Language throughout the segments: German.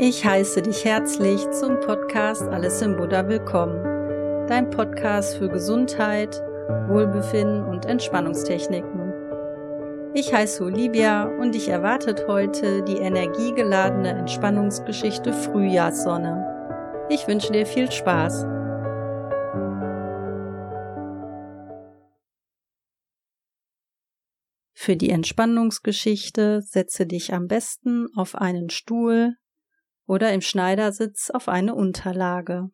Ich heiße dich herzlich zum Podcast Alles im Buddha willkommen. Dein Podcast für Gesundheit, Wohlbefinden und Entspannungstechniken. Ich heiße Olivia und dich erwartet heute die energiegeladene Entspannungsgeschichte Frühjahrssonne. Ich wünsche dir viel Spaß. Für die Entspannungsgeschichte setze dich am besten auf einen Stuhl oder im Schneidersitz auf eine Unterlage.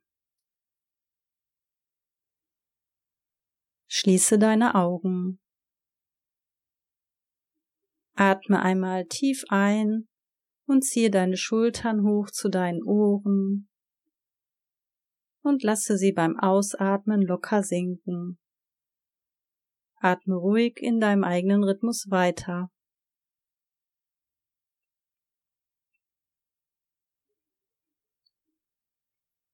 Schließe deine Augen. Atme einmal tief ein und ziehe deine Schultern hoch zu deinen Ohren und lasse sie beim Ausatmen locker sinken. Atme ruhig in deinem eigenen Rhythmus weiter.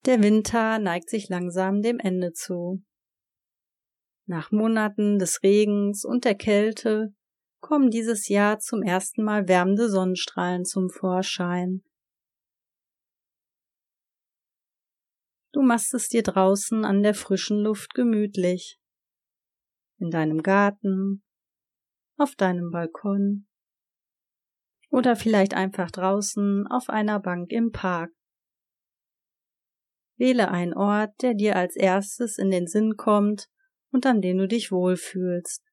Der Winter neigt sich langsam dem Ende zu. Nach Monaten des Regens und der Kälte kommen dieses Jahr zum ersten Mal wärmende Sonnenstrahlen zum Vorschein. Du machst es dir draußen an der frischen Luft gemütlich. In deinem Garten, auf deinem Balkon oder vielleicht einfach draußen auf einer Bank im Park. Wähle einen Ort, der dir als erstes in den Sinn kommt und an dem du dich wohlfühlst.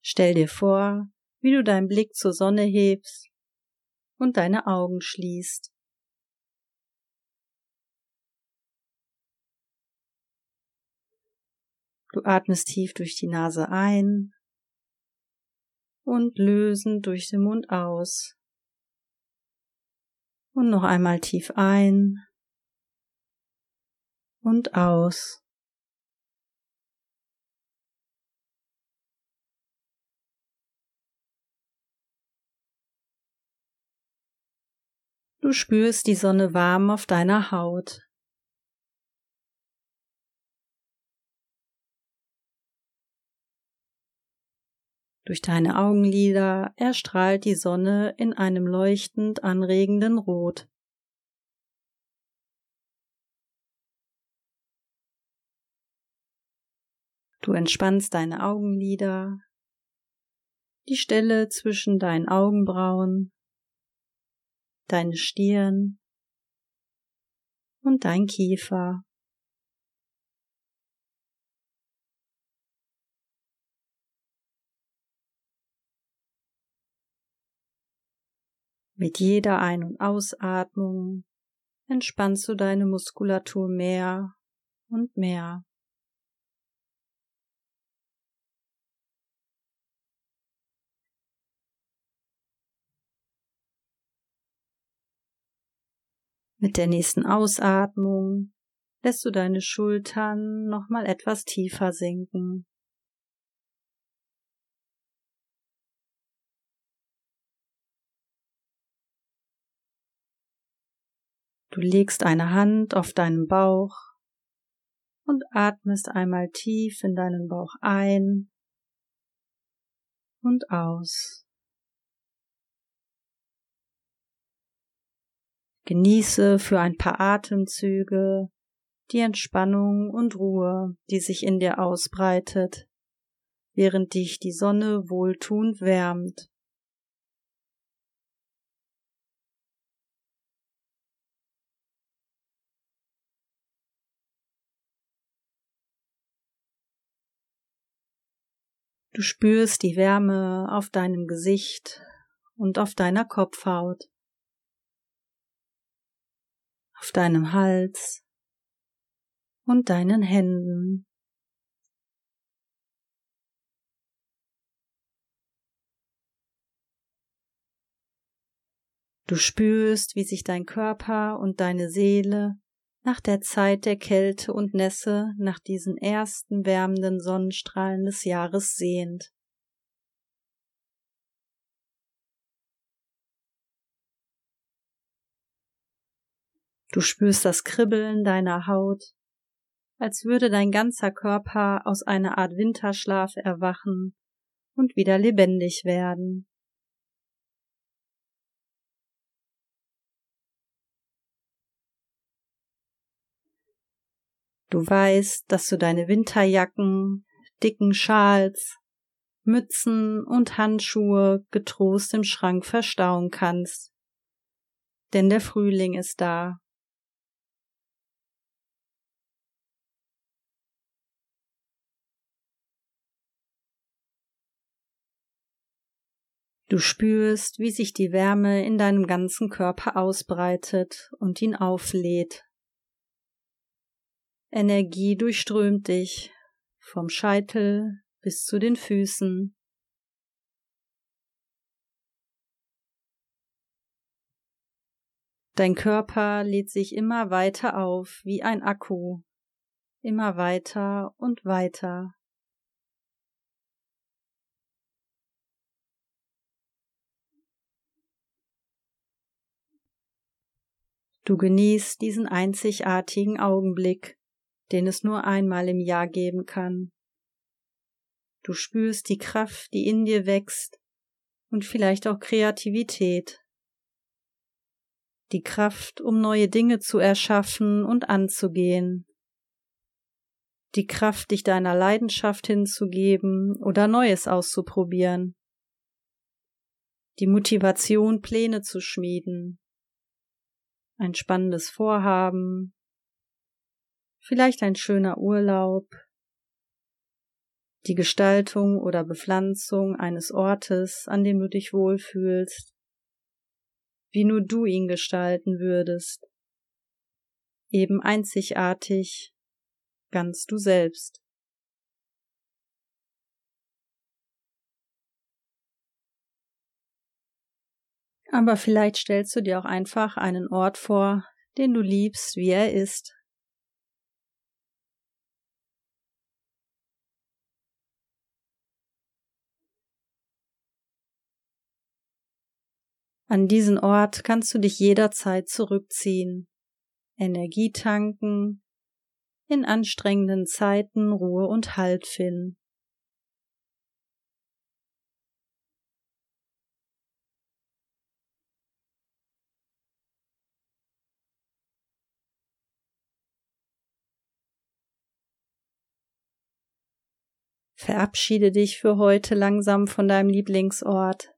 Stell dir vor, wie du deinen Blick zur Sonne hebst und deine Augen schließt. Du atmest tief durch die Nase ein und lösen durch den Mund aus. Und noch einmal tief ein und aus. Du spürst die Sonne warm auf deiner Haut. Durch deine Augenlider erstrahlt die Sonne in einem leuchtend anregenden Rot. Du entspannst deine Augenlider, die Stelle zwischen deinen Augenbrauen, deine Stirn und dein Kiefer. Mit jeder Ein- und Ausatmung entspannst du deine Muskulatur mehr und mehr. Mit der nächsten Ausatmung lässt du deine Schultern nochmal etwas tiefer sinken. Du legst eine Hand auf deinen Bauch und atmest einmal tief in deinen Bauch ein und aus. Genieße für ein paar Atemzüge die Entspannung und Ruhe, die sich in dir ausbreitet, während dich die Sonne wohltuend wärmt. Du spürst die Wärme auf deinem Gesicht und auf deiner Kopfhaut, auf deinem Hals und deinen Händen. Du spürst, wie sich dein Körper und deine Seele nach der Zeit der Kälte und Nässe nach diesen ersten wärmenden Sonnenstrahlen des Jahres sehnt. Du spürst das Kribbeln deiner Haut, als würde dein ganzer Körper aus einer Art Winterschlaf erwachen und wieder lebendig werden. Du weißt, dass du deine Winterjacken, dicken Schals, Mützen und Handschuhe getrost im Schrank verstauen kannst. Denn der Frühling ist da. Du spürst, wie sich die Wärme in deinem ganzen Körper ausbreitet und ihn auflädt. Energie durchströmt dich vom Scheitel bis zu den Füßen. Dein Körper lädt sich immer weiter auf wie ein Akku, immer weiter und weiter. Du genießt diesen einzigartigen Augenblick, den es nur einmal im Jahr geben kann. Du spürst die Kraft, die in dir wächst und vielleicht auch Kreativität. Die Kraft, um neue Dinge zu erschaffen und anzugehen. Die Kraft, dich deiner Leidenschaft hinzugeben oder Neues auszuprobieren. Die Motivation, Pläne zu schmieden. Ein spannendes Vorhaben. Vielleicht ein schöner Urlaub. Die Gestaltung oder Bepflanzung eines Ortes, an dem du dich wohlfühlst, wie nur du ihn gestalten würdest, eben einzigartig, ganz du selbst. Aber vielleicht stellst du dir auch einfach einen Ort vor, den du liebst, wie er ist, An diesen Ort kannst du dich jederzeit zurückziehen, Energie tanken, in anstrengenden Zeiten Ruhe und Halt finden. Verabschiede dich für heute langsam von deinem Lieblingsort.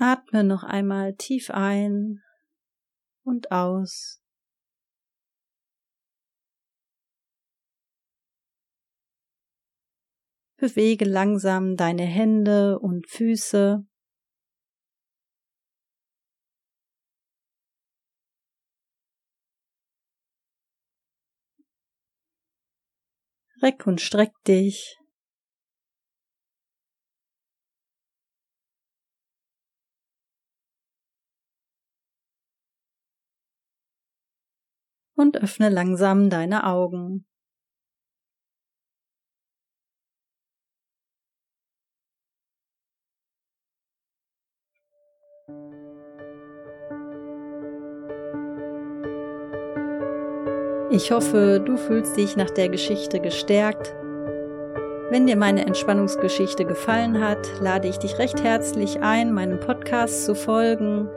Atme noch einmal tief ein und aus. Bewege langsam deine Hände und Füße. Reck und streck dich. Und öffne langsam deine Augen. Ich hoffe, du fühlst dich nach der Geschichte gestärkt. Wenn dir meine Entspannungsgeschichte gefallen hat, lade ich dich recht herzlich ein, meinem Podcast zu folgen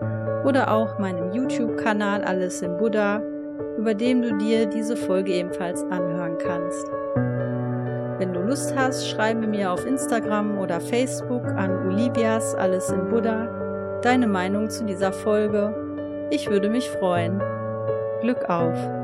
oder auch meinem YouTube-Kanal Alles im Buddha über dem du dir diese Folge ebenfalls anhören kannst. Wenn du Lust hast, schreibe mir auf Instagram oder Facebook an Olivias Alles im Buddha deine Meinung zu dieser Folge. Ich würde mich freuen. Glück auf!